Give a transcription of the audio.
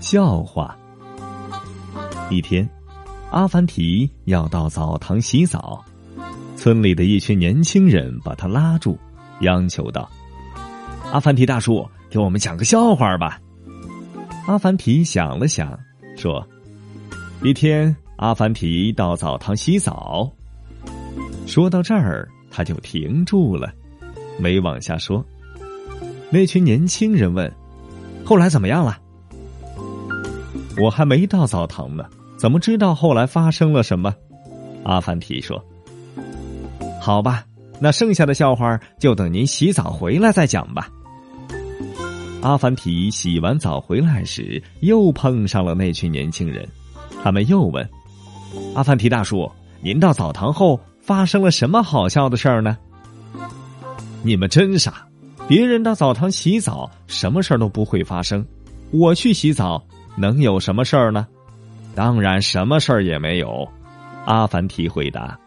笑话。一天，阿凡提要到澡堂洗澡，村里的一群年轻人把他拉住，央求道：“阿凡提大叔，给我们讲个笑话吧。”阿凡提想了想，说：“一天，阿凡提到澡堂洗澡。”说到这儿，他就停住了，没往下说。那群年轻人问：“后来怎么样了？”我还没到澡堂呢，怎么知道后来发生了什么？阿凡提说：“好吧，那剩下的笑话就等您洗澡回来再讲吧。”阿凡提洗完澡回来时，又碰上了那群年轻人，他们又问：“阿凡提大叔，您到澡堂后发生了什么好笑的事儿呢？”你们真傻。别人到澡堂洗澡，什么事儿都不会发生。我去洗澡，能有什么事儿呢？当然，什么事儿也没有。阿凡提回答。